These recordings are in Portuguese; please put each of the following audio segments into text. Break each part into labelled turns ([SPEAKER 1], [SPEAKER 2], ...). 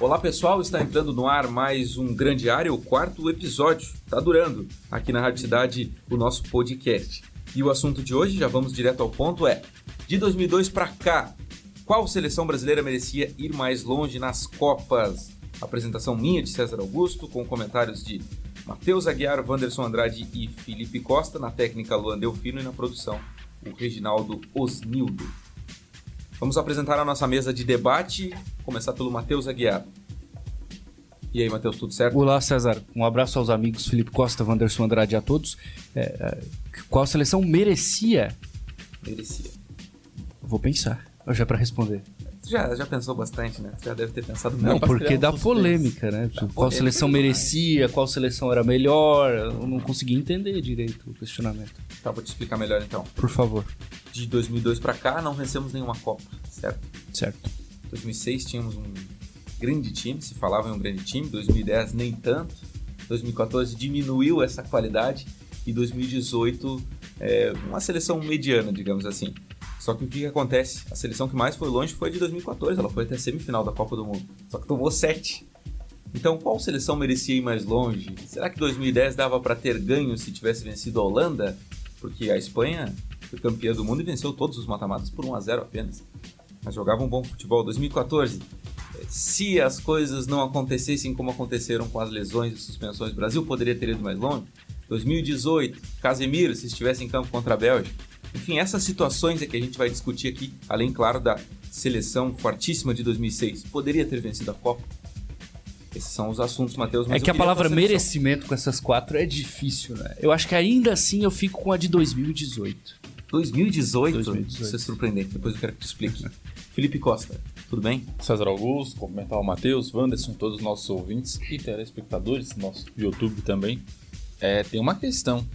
[SPEAKER 1] Olá pessoal, está entrando no ar mais um grande área, o quarto episódio. Está durando aqui na Rádio Cidade o nosso podcast. E o assunto de hoje, já vamos direto ao ponto, é de 2002 para cá, qual seleção brasileira merecia ir mais longe nas Copas? Apresentação minha de César Augusto, com comentários de Matheus Aguiar, Wanderson Andrade e Felipe Costa, na técnica Luan Delfino e na produção o Reginaldo Osnildo. Vamos apresentar a nossa mesa de debate, começar pelo Matheus Aguiar. E aí, Matheus, tudo certo?
[SPEAKER 2] Olá, César. Um abraço aos amigos Felipe Costa, Wanderson Andrade a todos. É, é, qual seleção merecia?
[SPEAKER 1] Merecia.
[SPEAKER 2] Vou pensar, já para responder.
[SPEAKER 1] Já, já pensou bastante, né? Já deve ter pensado
[SPEAKER 2] Não, porque dá polêmica, né?
[SPEAKER 1] Dá
[SPEAKER 2] qual
[SPEAKER 1] polêmica
[SPEAKER 2] seleção merecia, qual seleção era melhor. Eu não consegui entender direito o questionamento.
[SPEAKER 1] Tá, vou te explicar melhor então.
[SPEAKER 2] Por favor.
[SPEAKER 1] De 2002 para cá, não vencemos nenhuma Copa, certo?
[SPEAKER 2] Certo.
[SPEAKER 1] 2006 tínhamos um grande time, se falava em um grande time, 2010 nem tanto, 2014 diminuiu essa qualidade e 2018 é uma seleção mediana, digamos assim. Só que o que, acontece? A seleção que mais foi longe foi a de 2014, ela foi até a semifinal da Copa do Mundo, só que tomou 7. Então, qual seleção merecia ir mais longe? Será que 2010 dava para ter ganho se tivesse vencido a Holanda? Porque a Espanha foi campeã do mundo e venceu todos os mata-matas por 1 a 0 apenas. Mas jogava um bom futebol. 2014, eh, se as coisas não acontecessem como aconteceram com as lesões e suspensões, o Brasil poderia ter ido mais longe. 2018, Casemiro, se estivesse em campo contra a Bélgica. Enfim, essas situações é que a gente vai discutir aqui, além, claro, da seleção fortíssima de 2006. Poderia ter vencido a Copa? Esses são os assuntos, Matheus.
[SPEAKER 2] É que a palavra merecimento com essas quatro é difícil, né? Eu acho que ainda assim eu fico com a de 2018.
[SPEAKER 1] 2018?
[SPEAKER 2] 2018.
[SPEAKER 1] Isso é surpreendente, depois eu quero que tu explique. Felipe Costa, tudo bem?
[SPEAKER 3] César Augusto, cumprimentar o Matheus, Wanderson, todos os nossos ouvintes e telespectadores, nosso YouTube também. É, tem uma questão.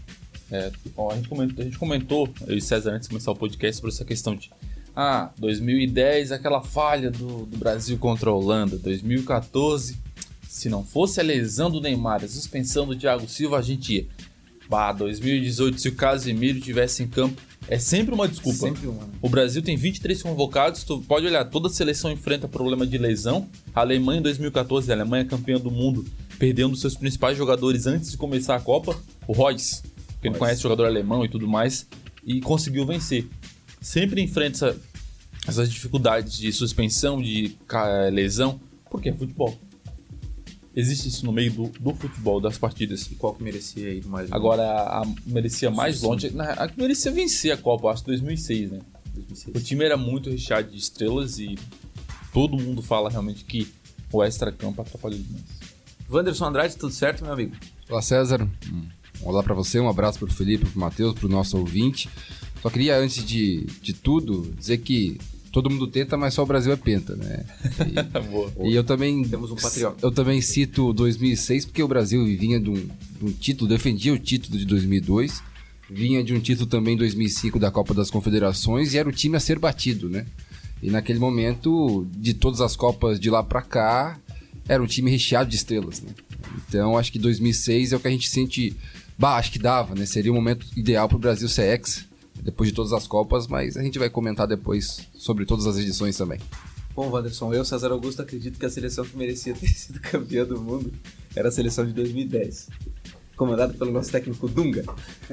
[SPEAKER 3] É, ó, a, gente comentou, a gente comentou, eu e César, antes de começar o podcast, sobre essa questão de. Ah, 2010, aquela falha do, do Brasil contra a Holanda. 2014, se não fosse a lesão do Neymar, a suspensão do Thiago Silva, a gente ia. Bah, 2018, se o Casemiro tivesse em campo, é sempre uma desculpa.
[SPEAKER 1] Sempre uma. né?
[SPEAKER 3] O Brasil tem 23 convocados, tu pode olhar, toda seleção enfrenta problema de lesão. A Alemanha em 2014, a Alemanha é campeã do mundo, perdendo seus principais jogadores antes de começar a Copa, o Royce, quem não
[SPEAKER 1] Royce.
[SPEAKER 3] conhece jogador alemão e tudo mais, e conseguiu vencer. Sempre enfrenta essa- essas dificuldades de suspensão, de lesão, porque é futebol. Existe isso no meio do, do futebol, das partidas.
[SPEAKER 1] E qual que merecia ir mais longe?
[SPEAKER 3] Agora, a, a merecia mais
[SPEAKER 1] Sim.
[SPEAKER 3] longe, na- a que merecia vencer a Copa, acho que 2006, né?
[SPEAKER 1] 2006.
[SPEAKER 3] O time era muito recheado de estrelas e todo mundo fala realmente que o extra-campo atrapalhou demais.
[SPEAKER 1] Wanderson Andrade, tudo certo, meu amigo?
[SPEAKER 4] Olá, César. Olá para você, um abraço para o Felipe, para o Matheus, para o nosso ouvinte. Só queria, antes de, de tudo, dizer que todo mundo tenta, mas só o Brasil é penta, né? E, e eu também.
[SPEAKER 1] Temos um patriota.
[SPEAKER 4] Eu também cito 2006, porque o Brasil vinha de um, de um título, defendia o título de 2002, vinha de um título também em 2005 da Copa das Confederações e era o time a ser batido, né? E naquele momento, de todas as Copas de lá pra cá, era um time recheado de estrelas, né? Então acho que 2006 é o que a gente sente. Bah, acho que dava, né? Seria o momento ideal pro Brasil ser ex, depois de todas as Copas, mas a gente vai comentar depois sobre todas as edições também.
[SPEAKER 1] Bom, Wanderson, eu, César Augusto, acredito que a seleção que merecia ter sido campeã do mundo era a seleção de 2010. Comandada pelo nosso técnico Dunga.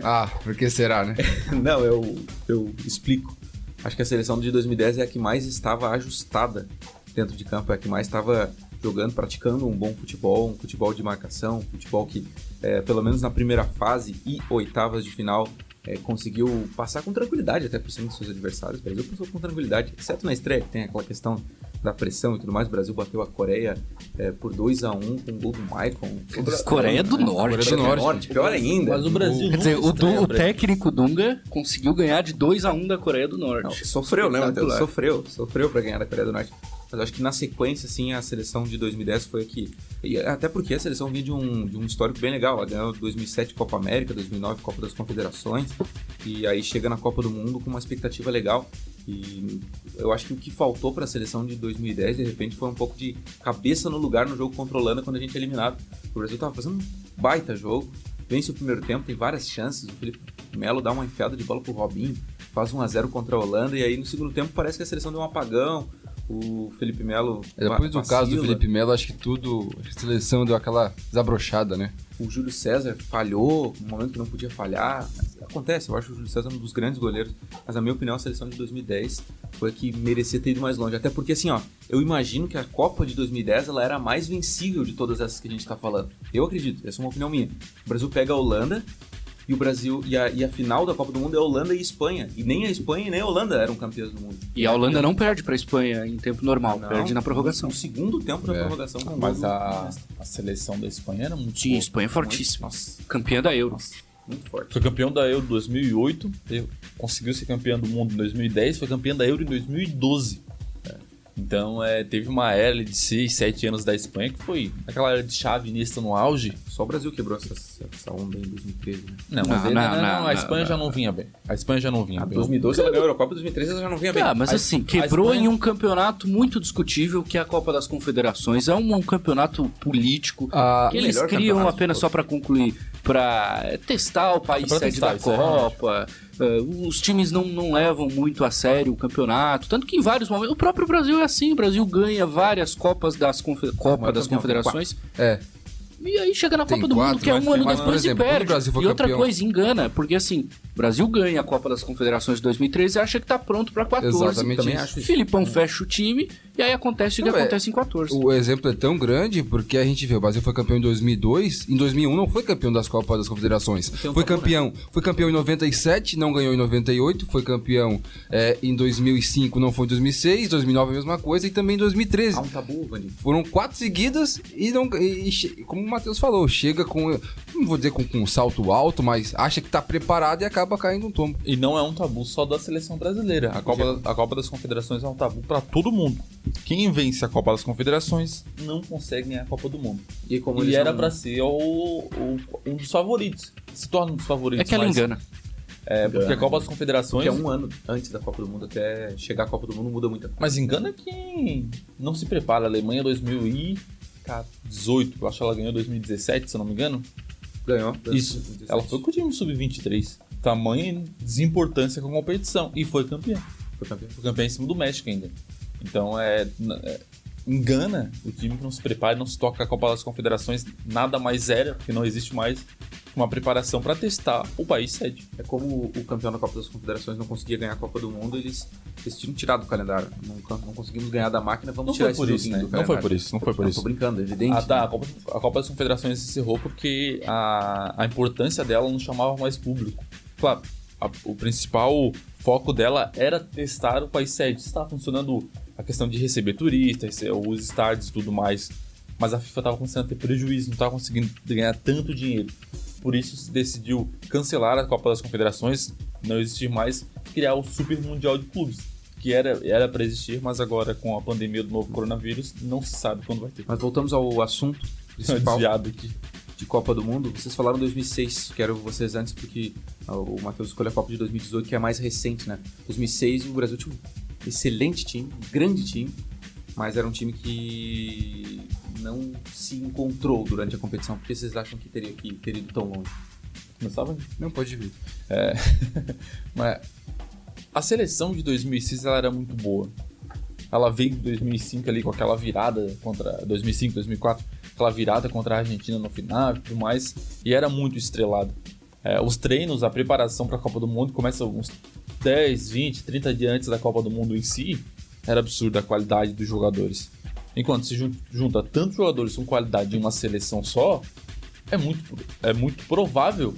[SPEAKER 4] Ah, por que será, né?
[SPEAKER 1] Não, eu, eu explico. Acho que a seleção de 2010 é a que mais estava ajustada dentro de campo, é a que mais estava jogando, praticando um bom futebol, um futebol de marcação, um futebol que, é, pelo menos na primeira fase e oitavas de final, é, conseguiu passar com tranquilidade até por cima dos seus adversários. O Brasil passou com tranquilidade, exceto na estreia, que tem aquela questão da pressão e tudo mais. O Brasil bateu a Coreia é, por 2 a 1 com o gol do Maicon.
[SPEAKER 2] Coreia do Norte.
[SPEAKER 4] Coreia do Norte.
[SPEAKER 1] pior ainda.
[SPEAKER 3] Mas o Brasil
[SPEAKER 2] Quer dizer, o, Du- o técnico Dunga conseguiu ganhar de 2 a 1 da Coreia do
[SPEAKER 1] Não,
[SPEAKER 2] Norte.
[SPEAKER 1] sofreu, né, Matheus? Sofreu, sofreu pra ganhar da Coreia do Norte. Mas acho que na sequência, assim, a seleção de 2010 foi a que. e até porque a seleção vinha de um, de um histórico bem legal. Ela ganhou 2007 Copa América, 2009 Copa das Confederações. E aí chega na Copa do Mundo com uma expectativa legal. E eu acho que o que faltou para a seleção de 2010, de repente, foi um pouco de cabeça no lugar no jogo Holanda quando a gente é eliminado. O Brasil tava fazendo um baita jogo, vence o primeiro tempo, tem várias chances. O Felipe Melo dá uma enfiada de bola pro Robinho, faz 1 a 0 contra a Holanda, e aí no segundo tempo parece que a seleção deu um apagão. O Felipe Melo.
[SPEAKER 4] É, Depois do
[SPEAKER 1] vacila.
[SPEAKER 4] caso do Felipe Melo, acho que tudo. A seleção deu aquela desabrochada, né?
[SPEAKER 1] O Júlio César falhou no momento que não podia falhar. Acontece, eu acho o Júlio César um dos grandes goleiros. Mas, na minha opinião, a seleção de 2010 foi a que merecia ter ido mais longe. Até porque, assim, ó, eu imagino que a Copa de 2010 ela era a mais vencível de todas essas que a gente tá falando. Eu acredito, essa é uma opinião minha. O Brasil pega a Holanda e o Brasil. E a, e a final da Copa do Mundo é Holanda e Espanha. E nem a Espanha e nem a Holanda eram campeãs do mundo.
[SPEAKER 2] E a Holanda não perde pra Espanha em tempo normal,
[SPEAKER 1] Não,
[SPEAKER 2] perde na prorrogação.
[SPEAKER 1] No segundo tempo da
[SPEAKER 4] É.
[SPEAKER 1] prorrogação. com
[SPEAKER 3] Mas a, a seleção da Espanha era muito
[SPEAKER 2] Sim,
[SPEAKER 3] boa.
[SPEAKER 2] Espanha é fortíssima.
[SPEAKER 1] Nossa,
[SPEAKER 2] Campeã da Euro.
[SPEAKER 1] muito forte.
[SPEAKER 3] Foi campeão da Euro em 2008, teve- conseguiu ser campeão do mundo em 2010, foi campeão da Euro em 2012. Então, é, teve uma era de 6, 7 anos da Espanha que foi aquela era de chave Iniesta no auge.
[SPEAKER 1] Só o Brasil quebrou essa, essa onda em 2013, né?
[SPEAKER 3] Não,
[SPEAKER 2] Não, não,
[SPEAKER 3] não,
[SPEAKER 2] não,
[SPEAKER 3] a Espanha
[SPEAKER 2] não.
[SPEAKER 3] já não vinha bem. A Espanha já não vinha
[SPEAKER 1] Em
[SPEAKER 3] bem.
[SPEAKER 1] 2012 ela ganhou a Eurocopa, 2013 ela já não vinha bem.
[SPEAKER 2] Ah, mas
[SPEAKER 3] A-
[SPEAKER 2] assim, quebrou
[SPEAKER 3] Espanha-
[SPEAKER 2] em um campeonato muito discutível que é a Copa das Confederações. É um, um campeonato político
[SPEAKER 4] Ah,
[SPEAKER 2] que eles criam apenas só pra concluir, pra testar o país
[SPEAKER 3] Pra
[SPEAKER 2] sede da
[SPEAKER 3] isso é
[SPEAKER 2] Copa. Eh, os times não, não levam muito a sério o campeonato, tanto que em vários momentos o próprio Brasil é assim, o Brasil ganha várias Copas das confe- Copa das Confederações.
[SPEAKER 4] É.
[SPEAKER 2] E aí chega na
[SPEAKER 4] Tem
[SPEAKER 2] Copa do Mundo,
[SPEAKER 4] quatro,
[SPEAKER 2] que é um ano depois
[SPEAKER 4] exemplo,
[SPEAKER 2] e perde. E outra
[SPEAKER 4] campeão-
[SPEAKER 2] coisa, engana, porque assim, o Brasil ganha a Copa das Confederações de 2013 e acha que tá pronto pra 14.
[SPEAKER 4] Exatamente
[SPEAKER 1] também
[SPEAKER 4] isso.
[SPEAKER 1] acho isso.
[SPEAKER 2] Filipão fecha o time e aí acontece o que
[SPEAKER 4] Não, é-
[SPEAKER 2] acontece em 14.
[SPEAKER 4] O exemplo é tão grande porque a gente vê, o Brasil foi campeão em 2002, em 2001 não foi campeão das Copas das Confederações.
[SPEAKER 1] Um
[SPEAKER 4] Foi campeão, foi campeão em 97, não ganhou em 98, foi campeão é, em 2005, não foi em 2006, 2009 a mesma coisa e também em 2013.
[SPEAKER 1] Há um tabu, Vani.
[SPEAKER 4] Foram quatro seguidas e não. E, e como o Matheus falou, chega com. Não vou dizer com, com um salto alto, mas acha que tá preparado e acaba caindo um tombo.
[SPEAKER 3] E não é um tabu só da seleção brasileira. A Copa, a Copa das Confederações é um tabu pra todo mundo. Quem vence a Copa das Confederações não consegue ganhar a Copa do Mundo.
[SPEAKER 1] E como
[SPEAKER 3] e era
[SPEAKER 1] não-
[SPEAKER 3] pra ser o, o- um dos favoritos. Se torna um dos favoritos.
[SPEAKER 2] É que ela
[SPEAKER 3] mas-
[SPEAKER 2] engana.
[SPEAKER 3] É, porque a Copa das Confederações.
[SPEAKER 1] Porque é um ano antes da Copa do Mundo, até chegar a Copa do Mundo, muda muita coisa.
[SPEAKER 3] Mas engana quem não se prepara. A Alemanha 2018, eu acho que ela ganhou em 2017, se eu não me engano.
[SPEAKER 1] Ganhou.
[SPEAKER 3] Isso. Ela foi com o time sub-23. Tamanha desimportância com a competição. E foi campeã.
[SPEAKER 1] Foi campeão.
[SPEAKER 3] Foi campeã em cima do México ainda. Então é, é, engana o time que não se prepara, não se toca a Copa das Confederações, nada mais era, porque não existe mais uma preparação para testar o país sede.
[SPEAKER 1] É como o campeão da Copa das Confederações não conseguia ganhar a Copa do Mundo, eles, eles tinham tirado do calendário. Não, não conseguimos ganhar da máquina, vamos
[SPEAKER 3] Não
[SPEAKER 1] tirar
[SPEAKER 3] foi por isso, né? Não foi por isso, não foi por
[SPEAKER 1] Não,
[SPEAKER 3] isso.
[SPEAKER 1] Tô brincando, é evidente.
[SPEAKER 3] Ah, tá, a Copa, a Copa das Confederações se encerrou porque a, a importância dela não chamava mais público. Claro, a- o principal foco dela era testar o país sede. Estava funcionando a questão de receber turistas, os estádios e tudo mais. Mas a FIFA estava começando a ter prejuízo, não estava conseguindo ganhar tanto dinheiro. Por isso se decidiu cancelar a Copa das Confederações, não existir mais, criar o Super Mundial de Clubes. Que era era para existir, mas agora com a pandemia do novo coronavírus, não se sabe quando vai ter.
[SPEAKER 1] Mas voltamos ao assunto principal
[SPEAKER 3] Desviado aqui.
[SPEAKER 1] de Copa do Mundo. Vocês falaram 2006, quero vocês antes porque ah, o Matheus escolheu a Copa de 2018, que é a mais recente, né? 2006 o Brasil tinha um excelente time, um grande time, mas era um time que não se encontrou durante a competição. Por que vocês acham que teria que ter ido tão longe?
[SPEAKER 3] Começava?
[SPEAKER 4] Não pode vir.
[SPEAKER 3] Mas a seleção de 2006 ela era muito boa. Ela veio em 2005 ali com aquela virada contra 2005, 2004, aquela virada contra a Argentina no final e tudo mais, e era muito estrelado. É, os treinos, a preparação para a Copa do Mundo começa uns 10, 20, 30 dias antes da Copa do Mundo em si. Era absurda a qualidade dos jogadores. Enquanto se jun- junta tantos jogadores com qualidade em uma seleção só, é muito, é muito provável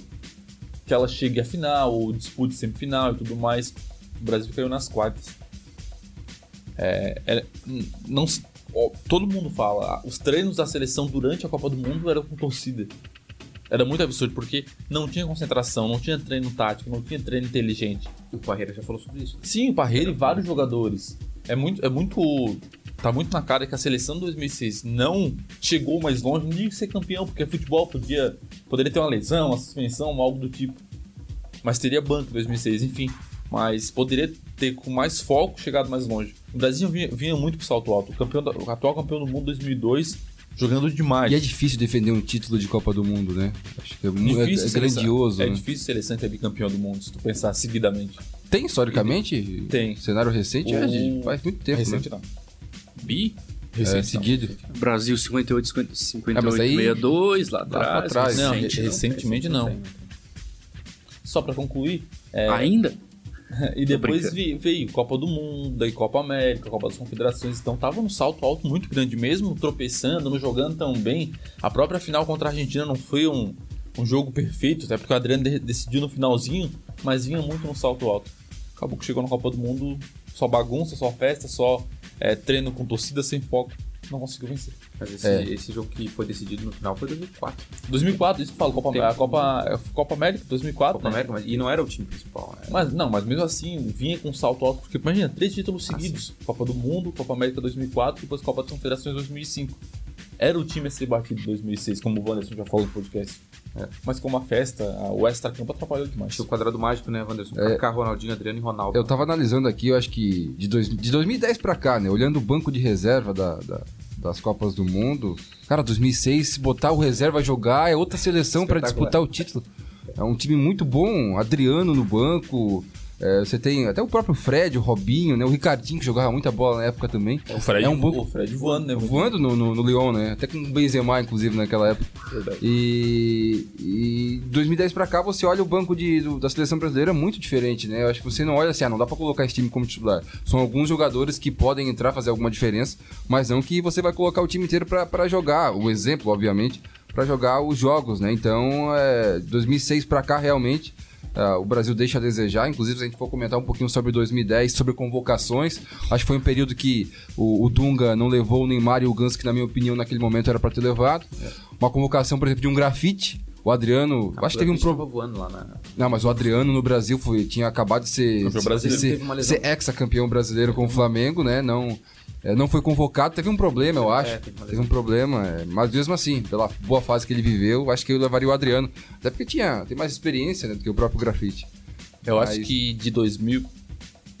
[SPEAKER 3] que ela chegue à final, ou dispute semifinal e tudo mais. O Brasil caiu nas quartas. É, é, não, todo mundo fala, ah, os treinos da seleção durante a Copa do Mundo eram com torcida. Era muito absurdo, porque não tinha concentração, não tinha treino tático, não tinha treino inteligente.
[SPEAKER 1] O Parreira já falou sobre isso.
[SPEAKER 3] Sim, o Parreira e vários jogadores. É muito, é muito. Tá muito na cara que a seleção de 2006 não chegou mais longe, não digo ser campeão, porque futebol podia, poderia ter uma lesão, uma suspensão, algo do tipo. Mas teria banco em 2006, enfim. Mas poderia ter com mais foco chegado mais longe. O Brasil vinha, vinha muito pro salto alto. O, campeão da- o atual campeão do mundo 2002 jogando demais.
[SPEAKER 4] E é difícil defender um título de Copa do Mundo, né? Acho que é, é-
[SPEAKER 3] Difícil
[SPEAKER 4] é
[SPEAKER 3] seleção-
[SPEAKER 4] grandioso.
[SPEAKER 3] É
[SPEAKER 4] né?
[SPEAKER 3] difícil seleção ter bicampeão do mundo, se tu pensar seguidamente.
[SPEAKER 4] Tem historicamente?
[SPEAKER 3] Tem.
[SPEAKER 4] Cenário recente é
[SPEAKER 3] O-
[SPEAKER 4] faz muito tempo,
[SPEAKER 3] Recente
[SPEAKER 4] né?
[SPEAKER 3] não. Bi?
[SPEAKER 4] É,
[SPEAKER 3] Recente,
[SPEAKER 4] seguido.
[SPEAKER 2] Brasil 58, 50, 58
[SPEAKER 4] Ah, mas aí-
[SPEAKER 2] 62, lá atrás.
[SPEAKER 4] trás.
[SPEAKER 3] Não,
[SPEAKER 2] recente,
[SPEAKER 3] recentemente não. Só pra concluir, é,
[SPEAKER 2] Ainda?
[SPEAKER 3] e depois veio Copa do Mundo, daí Copa América, Copa das Confederações, então tava num salto alto muito grande, mesmo tropeçando, não jogando tão bem. A própria final contra a Argentina não foi um, um jogo perfeito, até porque o Adriano de- decidiu no finalzinho, mas vinha muito no salto alto. Acabou que chegou na Copa do Mundo, só bagunça, só festa, só é, treino com torcida sem foco, não conseguiu vencer.
[SPEAKER 1] Mas esse,
[SPEAKER 4] É.
[SPEAKER 1] esse jogo que foi decidido no final foi 2004.
[SPEAKER 3] 2004, isso que eu falo, Copa, a Copa, Copa América 2004,
[SPEAKER 1] Copa
[SPEAKER 3] né?
[SPEAKER 1] América, mas, e não era o time principal. né?
[SPEAKER 3] Mas não, mas mesmo assim, vinha com um salto alto, porque imagina, três títulos
[SPEAKER 1] Ah,
[SPEAKER 3] seguidos: Copa do Mundo, Copa América 2004, depois Copa das Confederações 2005. Era o time a ser batido em 2006, como o Wanderson já falou no podcast.
[SPEAKER 1] É.
[SPEAKER 3] Mas como a festa, a- o extra-campo atrapalhou demais.
[SPEAKER 1] Tinha o quadrado mágico, né, Wanderson?
[SPEAKER 4] É.
[SPEAKER 1] Kaká, Ronaldinho, Adriano e Ronaldo.
[SPEAKER 4] Eu tava analisando aqui, eu acho que de, dois, de 2010 pra cá, né? Olhando o banco de reserva da- da- das Copas do Mundo. Cara, 2006, se botar o reserva a jogar, é outra seleção pra
[SPEAKER 1] Espetacular.
[SPEAKER 4] disputar o título. É um time muito bom, Adriano no banco. É, você tem até o próprio Fred, o Robinho, né? O Ricardinho que jogava muita bola na época também.
[SPEAKER 3] O Fred,
[SPEAKER 4] é um banco
[SPEAKER 3] o Fred voando, né?
[SPEAKER 4] voando no, no, no Lyon, né? Até com o Benzema, inclusive, naquela época.
[SPEAKER 3] Verdade.
[SPEAKER 4] E, e 2010 pra cá, você olha o banco de, do- da seleção brasileira é muito diferente, né? Eu acho que você não olha assim, ah, não dá pra colocar esse time como titular. São alguns jogadores que podem entrar, fazer alguma diferença, mas não que você vai colocar o time inteiro pra, pra jogar. O exemplo, obviamente, pra jogar os jogos, né? Então, é, 2006 pra cá, realmente. Ah, o Brasil deixa a desejar, inclusive se a gente for comentar um pouquinho sobre 2010, sobre convocações, acho que foi um período que o, o Dunga não levou o Neymar e o Gans, que na minha opinião naquele momento era pra ter levado. Uma convocação, por exemplo, de um grafite. O Adriano,
[SPEAKER 1] Ah,
[SPEAKER 4] acho que teve um
[SPEAKER 1] problema. voando lá na.
[SPEAKER 4] Não, mas o Adriano no Brasil foi, tinha acabado de ser,
[SPEAKER 3] Campeão
[SPEAKER 4] de
[SPEAKER 3] brasileiro.
[SPEAKER 4] ser, ser ex-campeão brasileiro com o Flamengo, né? Não, é, não foi convocado, teve um problema, eu acho.
[SPEAKER 1] É, teve
[SPEAKER 4] teve um problema, é, mas mesmo assim, pela boa fase que ele viveu, acho que eu levaria o Adriano. Até porque tinha, tem mais experiência né, do que o próprio grafite.
[SPEAKER 3] Eu acho
[SPEAKER 4] Mas-
[SPEAKER 3] que de 2000,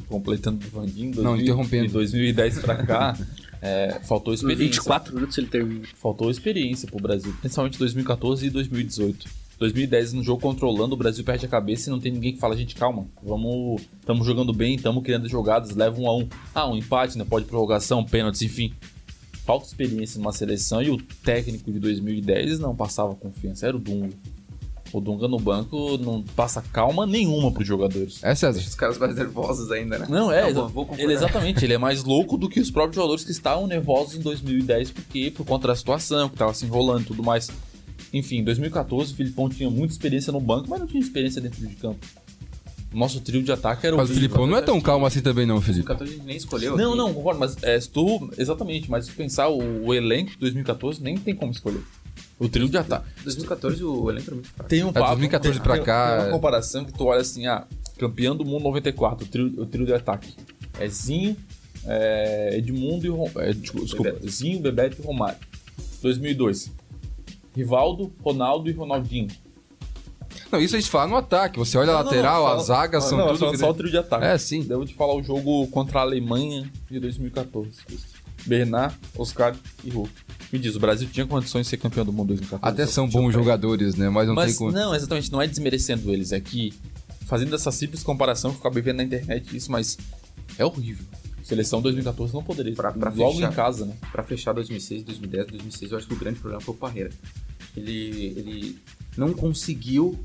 [SPEAKER 3] completando o Vandinho,
[SPEAKER 4] Não,
[SPEAKER 3] 2000,
[SPEAKER 4] interrompendo.
[SPEAKER 3] de 2010 pra cá, é, faltou experiência.
[SPEAKER 2] 24 minutos ele termina.
[SPEAKER 3] faltou experiência pro Brasil, principalmente 2014 e 2018. 2010 no jogo controlando, o Brasil perde a cabeça e não tem ninguém que fala, gente, calma, vamos, estamos jogando bem, estamos criando jogadas, leva um a um. Ah, um empate, né? Pode prorrogação, pênaltis, enfim. Falta experiência numa seleção e o técnico de 2010 não passava confiança, era o Dunga. O Dunga no banco não passa calma nenhuma pros jogadores.
[SPEAKER 4] É, César?
[SPEAKER 1] Deixa os caras mais nervosos ainda, né?
[SPEAKER 3] Não, é,
[SPEAKER 1] Não,
[SPEAKER 3] exa-
[SPEAKER 1] vou- vou
[SPEAKER 3] ele exatamente, ele é mais louco do que os próprios jogadores que estavam nervosos em 2010, porque por conta da situação, que tava se enrolando e tudo mais. Enfim, em 2014 o Filipão tinha muita experiência no banco, mas não tinha experiência dentro de campo. O nosso trio de ataque era
[SPEAKER 4] Mas o. Filipão não é tão calmo assim também, não, Felipe.
[SPEAKER 1] 2014 a gente nem escolheu.
[SPEAKER 3] Não,
[SPEAKER 1] aqui.
[SPEAKER 3] não, concordo, mas é, se tu. Exatamente, mas se tu pensar o, o elenco de 2014, nem tem como escolher. O trio de ataque.
[SPEAKER 1] 2014 o elenco era muito fraco.
[SPEAKER 3] Tem um
[SPEAKER 4] É,
[SPEAKER 3] papo.
[SPEAKER 4] 2014
[SPEAKER 3] tem-
[SPEAKER 4] pra
[SPEAKER 3] tem-
[SPEAKER 4] cá,
[SPEAKER 3] Tem uma
[SPEAKER 4] é-
[SPEAKER 3] comparação que tu olha assim, ah, campeão do mundo 94, o trio, o trio de ataque. É Zinho, é, Edmundo e Rom... é, desculpa, desculpa,
[SPEAKER 1] Bebeto.
[SPEAKER 3] Zinho, Bebeto e Romário. 2002. Rivaldo, Ronaldo e Ronaldinho.
[SPEAKER 4] Não, isso a gente fala no ataque. Você olha a
[SPEAKER 3] Não, não,
[SPEAKER 4] lateral,
[SPEAKER 3] não, fala-
[SPEAKER 4] as zagas
[SPEAKER 3] não,
[SPEAKER 4] são
[SPEAKER 3] não,
[SPEAKER 4] tudo.
[SPEAKER 3] só o trio de ataque.
[SPEAKER 4] É, sim.
[SPEAKER 3] Devo te falar o jogo contra a Alemanha de 2014. Bernard, Oscar e Hulk. Me diz, o Brasil tinha condições de ser campeão do mundo em 2014?
[SPEAKER 4] Até são bons jogadores, né? Mas não
[SPEAKER 3] Mas
[SPEAKER 4] tem como.
[SPEAKER 3] não, exatamente, não é desmerecendo eles, é que fazendo essa simples comparação que eu acabei vendo na internet isso, mas é horrível. Seleção 2014 não poderia.
[SPEAKER 1] Pra- pra
[SPEAKER 3] logo
[SPEAKER 1] fechar.
[SPEAKER 3] em casa, né?
[SPEAKER 1] Pra fechar 2006, 2010, 2006, eu acho que o grande problema foi o Parreira. Ele, ele não conseguiu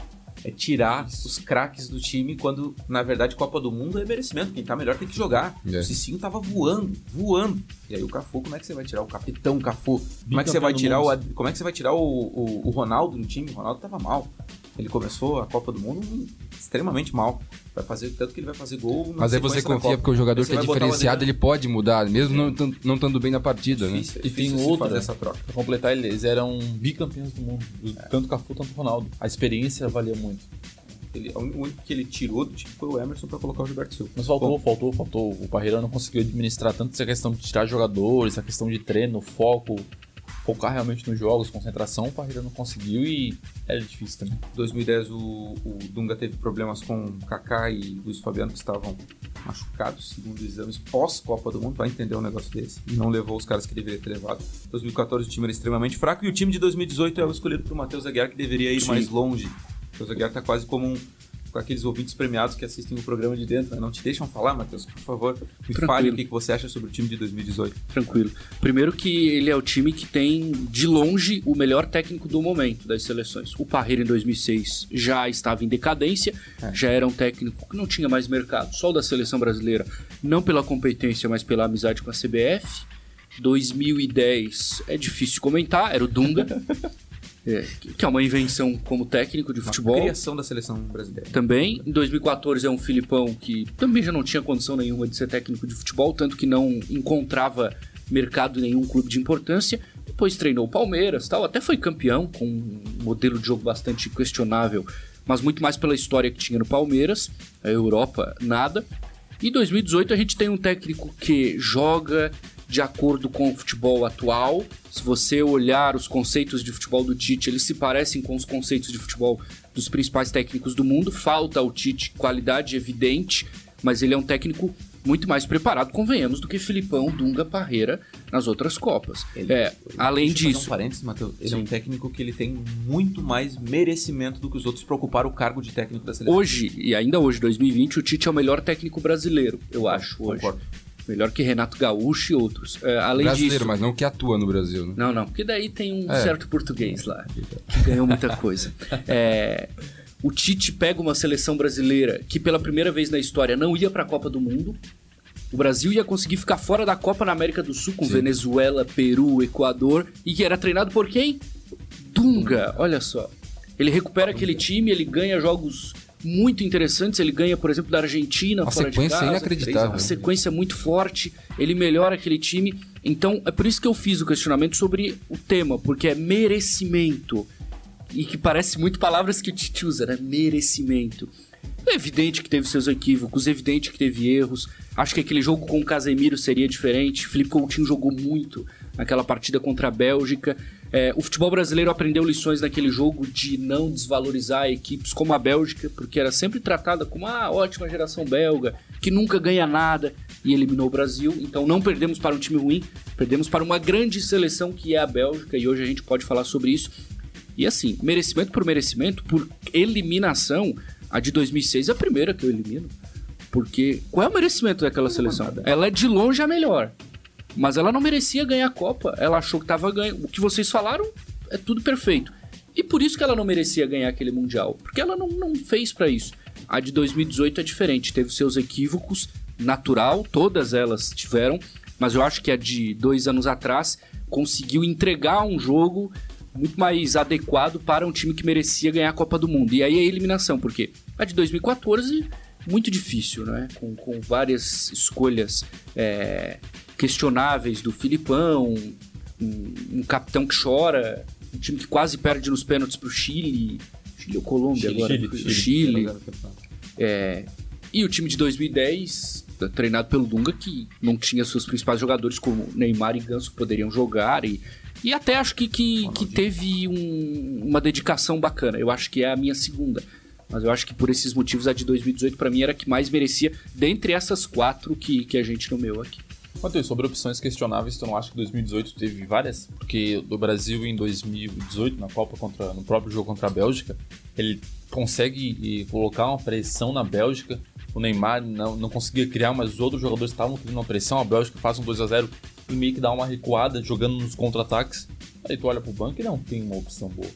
[SPEAKER 1] é, tirar os craques do time quando, na verdade, Copa do Mundo é merecimento. Quem tá melhor tem que jogar.
[SPEAKER 4] É.
[SPEAKER 1] O Cicinho tava voando, voando. E aí o Cafu, como é que você vai tirar o capitão Cafu? Como é que você vai tirar o, como é que você vai tirar o, o, o Ronaldo do time? O Ronaldo tava mal. Ele começou a Copa do Mundo extremamente mal. Vai fazer tanto que ele vai fazer gol.
[SPEAKER 4] Mas aí você confia porque o jogador que é diferenciado, ele pode mudar, mesmo não tan- não estando bem na partida, né?
[SPEAKER 1] Difícil, é
[SPEAKER 3] E tem outra.
[SPEAKER 1] essa troca.
[SPEAKER 3] Pra completar, eles eram bicampeões do mundo. Tanto Cafu, tanto Ronaldo. A experiência valia muito.
[SPEAKER 1] Ele, o único que ele tirou do time foi o Emerson pra colocar o Gilberto Silva.
[SPEAKER 3] Mas faltou,
[SPEAKER 1] Bom,
[SPEAKER 3] faltou, faltou. O Parreira não conseguiu administrar tanto essa questão de tirar jogadores, essa questão de treino, foco, focar realmente nos jogos, concentração. O Parreira não conseguiu e era difícil também.
[SPEAKER 1] Em 2010 o, o Dunga teve problemas com o Kaká e Luiz Fabiano que estavam machucados, segundo exames pós-Copa do Mundo, para entender um negócio desse. E não levou os caras que deveria ter levado. Em 2014 o time era extremamente fraco e o time de 2018 é o escolhido por Matheus Aguiar que deveria ir
[SPEAKER 2] Sim.
[SPEAKER 1] mais longe. O Matheus Aguiar tá quase como um, com aqueles ouvintes premiados que assistem o programa de dentro, né? Não te deixam falar, Matheus? Por favor, me
[SPEAKER 2] Tranquilo.
[SPEAKER 1] fale o que você acha sobre o time de 2018.
[SPEAKER 2] Tranquilo. Primeiro que ele é o time que tem, de longe, o melhor técnico do momento das seleções. O Parreira, em 2006, já estava em decadência,
[SPEAKER 1] É.
[SPEAKER 2] já era um técnico que não tinha mais mercado. Só o da seleção brasileira, não pela competência, mas pela amizade com a CBF. 2010 é difícil comentar, era o Dunga, é, que é uma invenção como técnico de
[SPEAKER 1] Uma
[SPEAKER 2] futebol.
[SPEAKER 1] criação da seleção brasileira.
[SPEAKER 2] Também, em 2014 é um Filipão que também já não tinha condição nenhuma de ser técnico de futebol, tanto que não encontrava mercado em nenhum clube de importância. Depois treinou o Palmeiras, tal, até foi campeão com um modelo de jogo bastante questionável, mas muito mais pela história que tinha no Palmeiras, a Europa nada. E 2018 a gente tem um técnico que joga de acordo com o futebol atual. Se você olhar os conceitos de futebol do Tite, eles se parecem com os conceitos de futebol dos principais técnicos do mundo. Falta ao Tite qualidade evidente, mas ele é um técnico muito mais preparado, convenhamos, do que Filipão, Dunga, Parreira nas outras Copas.
[SPEAKER 1] Ele-
[SPEAKER 2] é, além disso,
[SPEAKER 1] Um parênteses, Matheus. Ele é
[SPEAKER 2] Sim.
[SPEAKER 1] um técnico que ele tem muito mais merecimento do que os outros para ocupar o cargo de técnico da seleção.
[SPEAKER 2] hoje, e ainda hoje, 2020, o Tite é o melhor técnico brasileiro, eu acho, hoje.
[SPEAKER 1] Concordo.
[SPEAKER 2] Melhor que Renato Gaúcho e outros. É, além
[SPEAKER 4] Brasileiro,
[SPEAKER 2] disso,
[SPEAKER 4] mas não que atua no Brasil, né?
[SPEAKER 2] Não, não, porque daí tem um
[SPEAKER 4] É.
[SPEAKER 2] certo português lá, que ganhou muita coisa. É, o Tite pega uma seleção brasileira que pela primeira vez na história não ia pra Copa do Mundo. O Brasil ia conseguir ficar fora da Copa na América do Sul com
[SPEAKER 4] Sim.
[SPEAKER 2] Venezuela, Peru, Equador e que era treinado por quem? Dunga, olha só. Ele recupera aquele time, ele ganha jogos muito interessantes, ele ganha, por exemplo, da Argentina
[SPEAKER 4] Uma
[SPEAKER 2] fora de
[SPEAKER 4] sequência
[SPEAKER 2] casa,
[SPEAKER 4] inacreditável.
[SPEAKER 2] Uma sequência muito forte, ele melhora aquele time. Então, é por isso que eu fiz o questionamento sobre o tema, porque é merecimento. E que parece muito palavras que o Tite usa, né? Merecimento. É evidente que teve seus equívocos, é evidente que teve erros. Acho que aquele jogo com o Casemiro seria diferente. Felipe Coutinho jogou muito naquela partida contra a Bélgica. É, o futebol brasileiro aprendeu lições naquele jogo de não desvalorizar equipes como a Bélgica, porque era sempre tratada como a ótima geração belga, que nunca ganha nada e eliminou o Brasil. Então não perdemos para um time ruim, perdemos para uma grande seleção que é a Bélgica, e hoje a gente pode falar sobre isso. E assim, merecimento por merecimento, por eliminação, a de 2006 é a primeira que eu elimino. Porque qual é o merecimento daquela seleção? Ela é de longe a melhor. Mas ela não merecia ganhar a Copa. Ela achou que estava ganhando. O que vocês falaram é tudo perfeito. E por isso que ela não merecia ganhar aquele Mundial. Porque ela não, não fez pra isso. A de 2018 é diferente. Teve seus equívocos, natural, todas elas tiveram. Mas eu acho que a de dois anos atrás conseguiu entregar um jogo muito mais adequado para um time que merecia ganhar a Copa do Mundo. E aí a eliminação, porque a de 2014 muito difícil, né? Com, com várias escolhas é, questionáveis do Filipão, um, um capitão que chora, um time que quase perde nos pênaltis pro Chile, Chile ou Colômbia
[SPEAKER 3] Chile,
[SPEAKER 2] agora?
[SPEAKER 3] Chile,
[SPEAKER 2] Chile.
[SPEAKER 3] Chile.
[SPEAKER 2] É, e o time de 2010, treinado pelo Dunga, que não tinha seus principais jogadores como Neymar e Ganso que poderiam jogar. E, e até acho que, que, que teve um- uma dedicação bacana. Eu acho que é a minha segunda. Mas eu acho que por esses motivos a de 2018 pra mim era a que mais merecia dentre essas quatro que, que a gente nomeou aqui.
[SPEAKER 3] Matheus, sobre opções questionáveis, tu não acha que 2018 teve várias? Porque do Brasil em 2018, na Copa contra, no próprio jogo contra a Bélgica, ele consegue colocar uma pressão na Bélgica. O Neymar não, não conseguia criar, mas os outros jogadores estavam criando uma pressão. A Bélgica faz um 2 a 0 e meio que dá uma recuada jogando nos contra-ataques. Aí tu olha pro banco e não tem uma opção boa.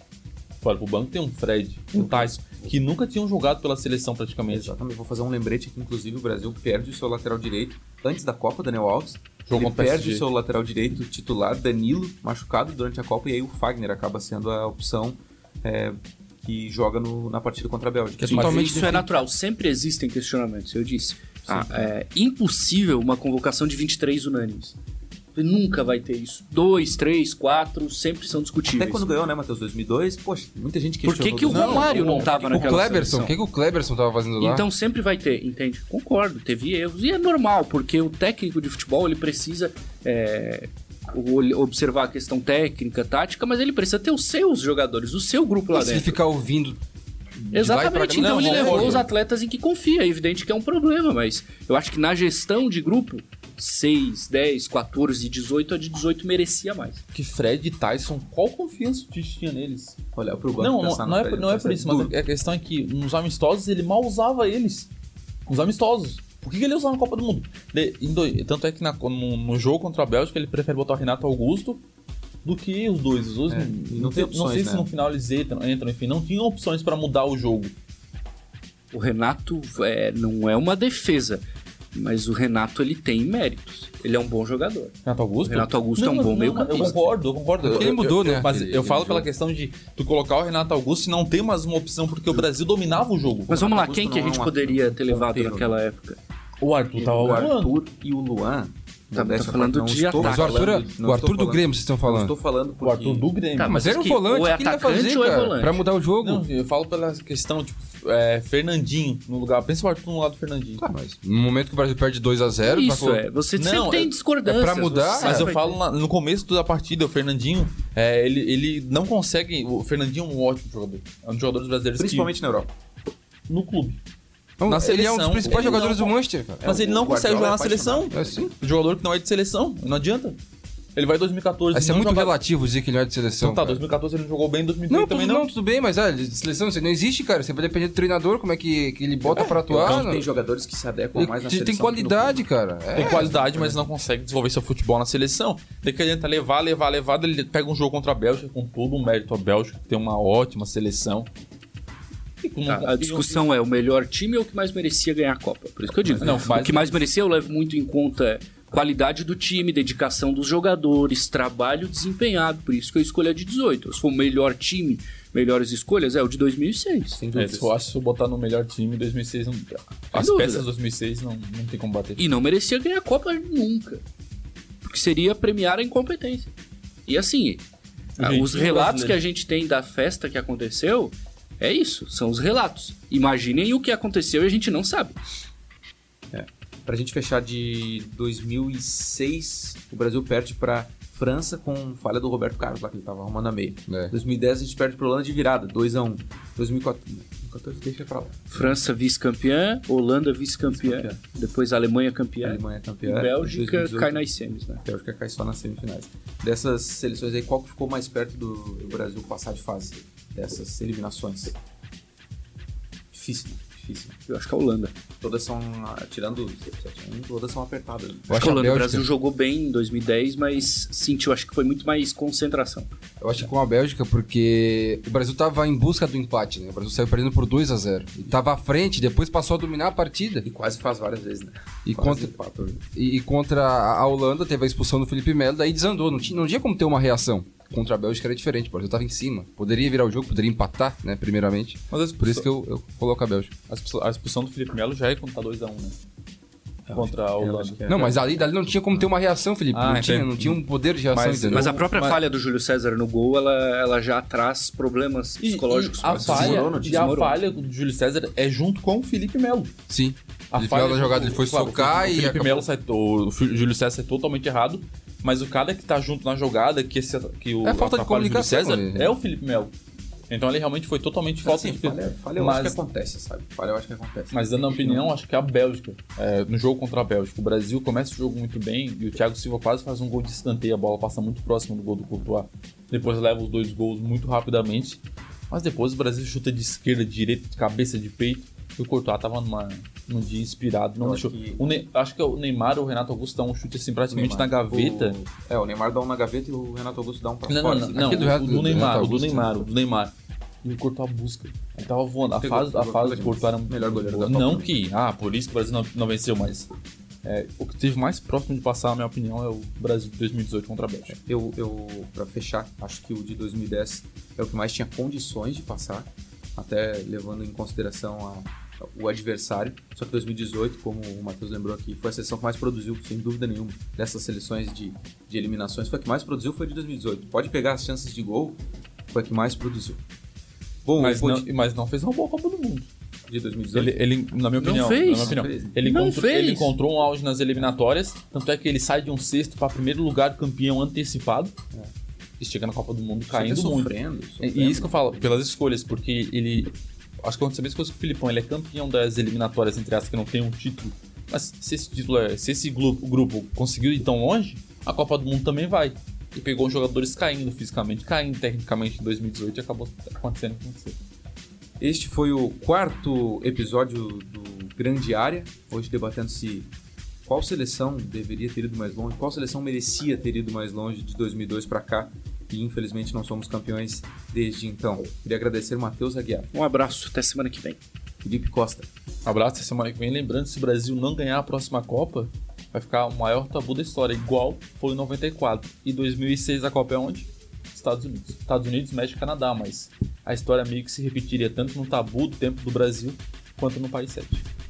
[SPEAKER 3] Tu olha pro banco tem um Fred, um Tyson, que nunca tinham jogado pela seleção praticamente.
[SPEAKER 1] Exatamente, vou fazer um lembrete aqui, inclusive o Brasil perde o seu lateral direito antes da Copa, Daniel Alves.
[SPEAKER 3] Jogo
[SPEAKER 1] ele perde o seu lateral direito titular, Danilo, machucado durante a Copa, e aí o Fagner acaba sendo a opção é, que joga no- na partida contra a Bélgica.
[SPEAKER 4] É
[SPEAKER 2] Mas
[SPEAKER 4] totalmente
[SPEAKER 2] isso é natural, sempre existem questionamentos, eu disse. Ah, é impossível uma convocação de 23 unânimes. Nunca vai ter isso. Dois, três, quatro, sempre são discutíveis.
[SPEAKER 1] Até quando ganhou, né, Matheus? 2002, poxa, muita gente
[SPEAKER 2] Por
[SPEAKER 1] questionou.
[SPEAKER 2] que, que o Romário não,
[SPEAKER 3] o-
[SPEAKER 2] tava
[SPEAKER 4] O
[SPEAKER 2] naquela
[SPEAKER 4] Kleberson,
[SPEAKER 2] seleção?
[SPEAKER 4] o que, que o Kleberson tava fazendo lá?
[SPEAKER 2] Então sempre vai ter, entende? Concordo, teve erros. E é normal, porque o técnico de futebol ele precisa é, observar a questão técnica, tática, mas ele precisa ter os seus jogadores, o seu grupo lá
[SPEAKER 4] E se
[SPEAKER 2] dentro.
[SPEAKER 4] ficar ouvindo.
[SPEAKER 2] Exatamente, então
[SPEAKER 4] não,
[SPEAKER 2] ele levou os atletas em que confia. É evidente que é um problema, mas eu acho que na gestão de grupo, 6, 10, 14 e 18, a de 18 merecia mais.
[SPEAKER 3] Que Fred e Tyson, qual confiança o Tite tinha neles?
[SPEAKER 1] olhar pro banco
[SPEAKER 3] Não, não,
[SPEAKER 1] no
[SPEAKER 3] não, é,
[SPEAKER 1] Fred,
[SPEAKER 3] não é por isso, mas
[SPEAKER 1] duro.
[SPEAKER 3] a questão é que nos amistosos ele mal usava eles. Nos amistosos. Por que, que ele usava na Copa do Mundo? De- em do- tanto é que na- no, no jogo contra a Bélgica ele prefere botar o Renato Augusto do que os dois. Os dois
[SPEAKER 1] É,
[SPEAKER 3] não,
[SPEAKER 1] não tem
[SPEAKER 3] sei- não
[SPEAKER 1] opções,
[SPEAKER 3] sei se
[SPEAKER 1] né?
[SPEAKER 3] no final eles entram, entram, enfim, não tinham opções pra mudar o jogo.
[SPEAKER 2] O Renato é, não é uma defesa, mas o Renato ele tem méritos. Ele é um bom jogador.
[SPEAKER 3] Renato Augusto?
[SPEAKER 2] O Renato Augusto é um bom
[SPEAKER 3] Eu
[SPEAKER 2] meio-campista.
[SPEAKER 3] concordo, eu concordo.
[SPEAKER 4] Porque ele
[SPEAKER 3] Eu-
[SPEAKER 4] mudou,
[SPEAKER 3] eu-
[SPEAKER 4] né?
[SPEAKER 3] Mas
[SPEAKER 4] Ele-
[SPEAKER 3] eu
[SPEAKER 4] ele
[SPEAKER 3] falo
[SPEAKER 4] mudou.
[SPEAKER 3] pela questão de tu colocar o Renato Augusto e não ter mais uma opção, porque o Brasil dominava o jogo.
[SPEAKER 2] Mas vamos lá,
[SPEAKER 1] Augusto
[SPEAKER 2] quem que a
[SPEAKER 1] não é
[SPEAKER 2] gente
[SPEAKER 1] uma-
[SPEAKER 2] poderia ter levado naquela época?
[SPEAKER 3] O Arthur tava
[SPEAKER 1] o. Arthur e o Luan.
[SPEAKER 2] Tá- tá falando
[SPEAKER 1] não
[SPEAKER 2] de
[SPEAKER 1] estou
[SPEAKER 2] ataque.
[SPEAKER 4] Mas o Arthur,
[SPEAKER 1] falando-
[SPEAKER 4] o Arthur do
[SPEAKER 1] falando-
[SPEAKER 4] Grêmio, vocês estão falando.
[SPEAKER 1] estou falando
[SPEAKER 3] O
[SPEAKER 1] porque...
[SPEAKER 3] Arthur do Grêmio.
[SPEAKER 2] Tá,
[SPEAKER 4] Mas era um
[SPEAKER 2] que-
[SPEAKER 4] volante, o que ele ia
[SPEAKER 2] atacante
[SPEAKER 4] fazer,
[SPEAKER 2] ou é
[SPEAKER 4] cara? Pra mudar o jogo.
[SPEAKER 3] Não, eu falo pela questão, tipo, é, Fernandinho no lugar. Pensa o Arthur no lado do Fernandinho.
[SPEAKER 4] Tá, mas no momento que o Brasil perde 2x0,
[SPEAKER 2] Isso, é. Você
[SPEAKER 3] Não,
[SPEAKER 2] sempre
[SPEAKER 3] é-
[SPEAKER 2] tem discordâncias.
[SPEAKER 4] é pra mudar,
[SPEAKER 3] Mas eu falo na- no começo da partida, o Fernandinho, é, ele, ele não consegue. O Fernandinho é um ótimo jogador. É um dos jogadores brasileiros
[SPEAKER 1] Principalmente na Europa.
[SPEAKER 3] que, no clube. Na
[SPEAKER 4] ele é um dos
[SPEAKER 3] seleção,
[SPEAKER 4] principais jogadores
[SPEAKER 3] não-
[SPEAKER 4] do Manchester, cara.
[SPEAKER 3] Mas ele não consegue
[SPEAKER 1] Guardiola
[SPEAKER 3] jogar
[SPEAKER 1] é
[SPEAKER 3] na seleção.
[SPEAKER 4] É assim.
[SPEAKER 3] O jogador que não é de seleção, não adianta. Ele vai em 2014.
[SPEAKER 4] Isso é muito
[SPEAKER 3] joga-
[SPEAKER 4] relativo dizer que ele não é de seleção.
[SPEAKER 3] Então tá,
[SPEAKER 4] cara.
[SPEAKER 3] 2014 ele não jogou bem, 2018
[SPEAKER 4] Não,
[SPEAKER 3] também
[SPEAKER 4] tudo,
[SPEAKER 3] não.
[SPEAKER 4] não, tudo bem, mas ah, de seleção isso não existe, cara. Você vai depender do treinador, como é que, que ele bota pra
[SPEAKER 1] Eu
[SPEAKER 4] atuar. não.
[SPEAKER 1] tem jogadores que se adequam mais na
[SPEAKER 4] tem-
[SPEAKER 1] seleção.
[SPEAKER 4] tem qualidade, cara. É.
[SPEAKER 3] Tem qualidade, mas não consegue desenvolver seu futebol na seleção. Daí que ele tenta levar, levar, levar, ele pega um jogo contra a Bélgica com todo o mérito. A Bélgica que tem uma ótima seleção.
[SPEAKER 2] Tá, a discussão é o melhor time ou o que mais merecia ganhar a Copa. Por isso que eu digo.
[SPEAKER 3] Não,
[SPEAKER 2] o
[SPEAKER 3] mas-
[SPEAKER 2] que mais merecia eu levo muito em conta qualidade do time, dedicação dos jogadores, trabalho desempenhado. Por isso que eu escolhi a de 18. Se for o melhor time, melhores escolhas, é o de 2006.
[SPEAKER 1] Sem
[SPEAKER 3] É,
[SPEAKER 1] dúvida.
[SPEAKER 3] se eu acho que se eu botar no melhor time, 2006 não... As
[SPEAKER 2] dúvida.
[SPEAKER 3] peças de 2006 não, não tem como bater.
[SPEAKER 2] E não merecia ganhar a Copa nunca. Porque seria premiar a incompetência. E assim,
[SPEAKER 3] O
[SPEAKER 2] os relatos que a gente tem da festa que aconteceu, é isso, são os relatos. Imaginem o que aconteceu e a gente não sabe.
[SPEAKER 1] Pra gente fechar de 2006, o Brasil perde pra França com falha do Roberto Carlos, lá que ele tava arrumando a meia.
[SPEAKER 4] É.
[SPEAKER 1] 2010 a gente perde pro Holanda de virada, 2x1. 2014, 2014 deixa pra lá.
[SPEAKER 2] França vice-campeã, Holanda vice-campeã,
[SPEAKER 1] Vice-campeã.
[SPEAKER 2] depois a Alemanha campeã,
[SPEAKER 1] A Alemanha é
[SPEAKER 2] e
[SPEAKER 1] campeã.
[SPEAKER 2] Bélgica
[SPEAKER 1] 2018,
[SPEAKER 2] cai nas semis, né?
[SPEAKER 1] Bélgica cai só nas semifinais. Dessas seleções aí, qual que ficou mais perto do, do Brasil passar de fase? Dessas eliminações? Difícil, difícil.
[SPEAKER 2] Eu acho que a Holanda.
[SPEAKER 1] Todas são, tirando o 7x1, todas são apertadas.
[SPEAKER 4] Eu
[SPEAKER 2] Acho
[SPEAKER 4] acho
[SPEAKER 2] que a Holanda, o Brasil jogou bem em 2010, mas sentiu, acho que foi muito mais concentração.
[SPEAKER 4] Eu acho que com a Bélgica, porque o Brasil tava em busca do empate, né? O Brasil saiu perdendo por 2 a 0 E tava à frente, depois passou a dominar a partida.
[SPEAKER 1] E quase faz várias vezes, né?
[SPEAKER 4] E
[SPEAKER 1] Quase
[SPEAKER 4] contra,
[SPEAKER 1] empata.
[SPEAKER 4] e, e contra a Holanda teve a expulsão do Felipe Melo, daí desandou. Não tinha, não tinha como ter uma reação. Contra a Bélgica era diferente, o Brasil tava em cima. Poderia virar o jogo, poderia empatar, né? Primeiramente.
[SPEAKER 3] Mas a
[SPEAKER 4] Por isso que eu, eu coloco a Bélgica.
[SPEAKER 3] a expulsão, a expulsão do Felipe Melo já é contra 2x1, né? Contra a
[SPEAKER 1] Eu
[SPEAKER 3] Holanda.
[SPEAKER 1] é.
[SPEAKER 4] Não, mas ali, dali não tinha como ter uma reação, Felipe.
[SPEAKER 3] Ah,
[SPEAKER 4] não, tinha, não tinha um poder de reação,
[SPEAKER 3] Mas-
[SPEAKER 4] entendeu?
[SPEAKER 2] Mas a
[SPEAKER 3] Eu-
[SPEAKER 2] própria
[SPEAKER 3] mas-
[SPEAKER 2] falha do Júlio César no gol, ela, ela já traz problemas
[SPEAKER 3] E-
[SPEAKER 2] psicológicos.
[SPEAKER 3] e a
[SPEAKER 2] pra-
[SPEAKER 3] falha, e a falha do Júlio César é junto com o Felipe Melo.
[SPEAKER 4] Sim.
[SPEAKER 3] A falha
[SPEAKER 4] final da jogada ele foi
[SPEAKER 3] claro,
[SPEAKER 4] socar
[SPEAKER 3] o
[SPEAKER 4] e
[SPEAKER 3] Felipe
[SPEAKER 4] acabou-
[SPEAKER 3] Melo sai, o Júlio César sai totalmente errado, mas o cara que tá junto na jogada, que, esse, que o
[SPEAKER 4] É falta de comunicação,
[SPEAKER 3] César, é o Felipe Melo. Então ele realmente foi totalmente falta
[SPEAKER 1] Assim,
[SPEAKER 3] de
[SPEAKER 1] falha, falha eu
[SPEAKER 3] mas,
[SPEAKER 1] acho que acontece, sabe? Falha eu acho que acontece.
[SPEAKER 3] mas dando a opinião, acho que a Bélgica, é, no jogo contra a Bélgica, o Brasil começa o jogo muito bem e o Thiago Silva quase faz um gol de escanteio, a bola passa muito próximo do gol do Courtois. Depois leva os dois gols muito rapidamente, mas depois o Brasil chuta de esquerda, de direita, de cabeça, de peito. E o Courtois tava numa, num dia inspirado, não deixou.
[SPEAKER 1] acho que-
[SPEAKER 3] O Ne- acho que o Neymar ou o Renato Augusto dá um chute assim praticamente na
[SPEAKER 1] Neymar.
[SPEAKER 3] gaveta.
[SPEAKER 1] O- é, o Neymar dá um na gaveta e o Renato Augusto dá um pra
[SPEAKER 3] Não,
[SPEAKER 1] fora.
[SPEAKER 3] não, não,
[SPEAKER 1] assim.
[SPEAKER 3] não. O, do
[SPEAKER 4] do
[SPEAKER 3] Neymar, o do. Neymar, o do Neymar. E o Courtois busca. Ele tava voando. A
[SPEAKER 1] Pegou,
[SPEAKER 3] fase, a fase
[SPEAKER 1] pegou
[SPEAKER 3] do Courtois era.
[SPEAKER 1] Melhor goleiro da.
[SPEAKER 3] Não que, ah, por isso que o Brasil não, não venceu, mas é, o que teve mais próximo de passar, na minha opinião, é o Brasil de 2018 contra a Bélgica.
[SPEAKER 1] Eu, eu, pra fechar, acho que o de 2010 é o que mais tinha condições de passar, até levando em consideração a- o adversário. Só que 2018, como o Matheus lembrou aqui, foi a seleção que mais produziu, sem dúvida nenhuma, dessas seleções de, de eliminações. Foi a que mais produziu, foi a de 2018. Pode pegar as chances de gol, foi a que mais produziu. Bom,
[SPEAKER 3] Mas não, mas não fez uma boa Copa do Mundo.
[SPEAKER 1] de 2018.
[SPEAKER 3] Ele, ele, na minha
[SPEAKER 2] Não
[SPEAKER 3] opinião,
[SPEAKER 2] fez.
[SPEAKER 3] na minha
[SPEAKER 2] Não
[SPEAKER 3] opinião
[SPEAKER 1] fez.
[SPEAKER 3] ele,
[SPEAKER 2] Não
[SPEAKER 3] encontrou,
[SPEAKER 2] fez.
[SPEAKER 3] ele encontrou um auge nas eliminatórias, tanto é que ele sai de um sexto para primeiro lugar campeão antecipado. E chega na Copa do Mundo caindo muito.
[SPEAKER 1] sofrendo,
[SPEAKER 3] E-
[SPEAKER 1] sofrendo.
[SPEAKER 3] E isso que eu falo, pelas escolhas, porque ele. Acho que aconteceu a mesma coisa com o Filipão, ele é campeão das eliminatórias, entre as que não tem um título. Mas se esse título é. Se esse grupo, grupo conseguiu ir tão longe, a Copa do Mundo também vai. e pegou jogadores caindo fisicamente, caindo tecnicamente em 2018 e acabou acontecendo o que aconteceu.
[SPEAKER 1] Este foi o quarto episódio do Grande Área, hoje debatendo se qual seleção deveria ter ido mais longe, qual seleção merecia ter ido mais longe de 2002 para cá e infelizmente não somos campeões desde então. Queria agradecer Matheus Aguiar,
[SPEAKER 2] Um abraço, até semana que vem.
[SPEAKER 1] Felipe Costa,
[SPEAKER 3] Abraço essa semana que vem. Lembrando, se o Brasil não ganhar a próxima Copa, vai ficar o maior tabu da história, igual foi em 94. E 2006 a Copa é onde? Estados Unidos. Estados Unidos, México e Canadá, mas a história meio que se repetiria tanto no tabu do tempo do Brasil quanto no país 7.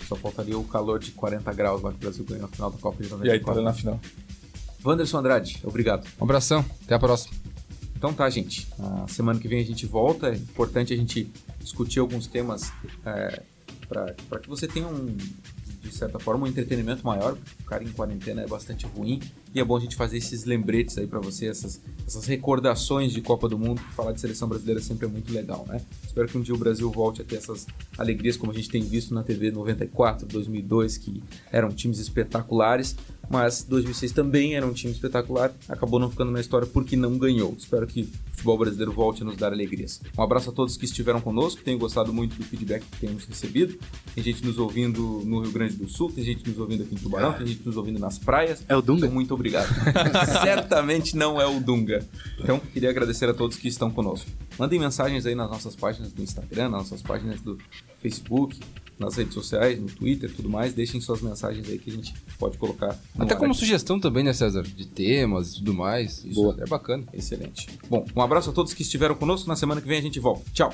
[SPEAKER 1] só faltaria o calor de 40 graus lá que o Brasil ganhou na final da Copa de
[SPEAKER 3] E aí, tá
[SPEAKER 1] 94.
[SPEAKER 3] na final.
[SPEAKER 1] Wanderson Andrade, obrigado.
[SPEAKER 4] Um abração, até a próxima.
[SPEAKER 1] Então tá, gente. A semana que vem a gente volta. É importante a gente discutir alguns temas é, para que você tenha um, de certa forma, um entretenimento maior. Ficar em quarentena é bastante ruim. E é bom a gente fazer esses lembretes aí para você, essas, essas recordações de Copa do Mundo. Falar de seleção brasileira sempre é muito legal, né? Espero que um dia o Brasil volte a ter essas alegrias como a gente tem visto na TV 94, 2002, que eram times espetaculares. Mas 2006 também era um time espetacular, acabou não ficando na história porque não ganhou. Espero que futebol brasileiro volte a nos dar alegrias. Um abraço a todos que estiveram conosco, tenho gostado muito do feedback que temos recebido. Tem gente nos ouvindo no Rio Grande do Sul, tem gente nos ouvindo aqui em Tubarão, tem gente nos ouvindo nas praias.
[SPEAKER 2] É o Dunga?
[SPEAKER 1] Então, muito obrigado. Certamente não é o Dunga. Então, queria agradecer a todos que estão conosco. Mandem mensagens aí nas nossas páginas do Instagram, nas nossas páginas do Facebook, nas redes sociais, no Twitter tudo mais. Deixem suas mensagens aí que a gente pode colocar.
[SPEAKER 4] Até como
[SPEAKER 1] aqui.
[SPEAKER 4] sugestão também, né, César? De temas e tudo mais. Isso
[SPEAKER 1] Boa.
[SPEAKER 4] é bacana.
[SPEAKER 1] Excelente. Bom, um abraço a todos que estiveram conosco. Na semana que vem a gente volta. Tchau.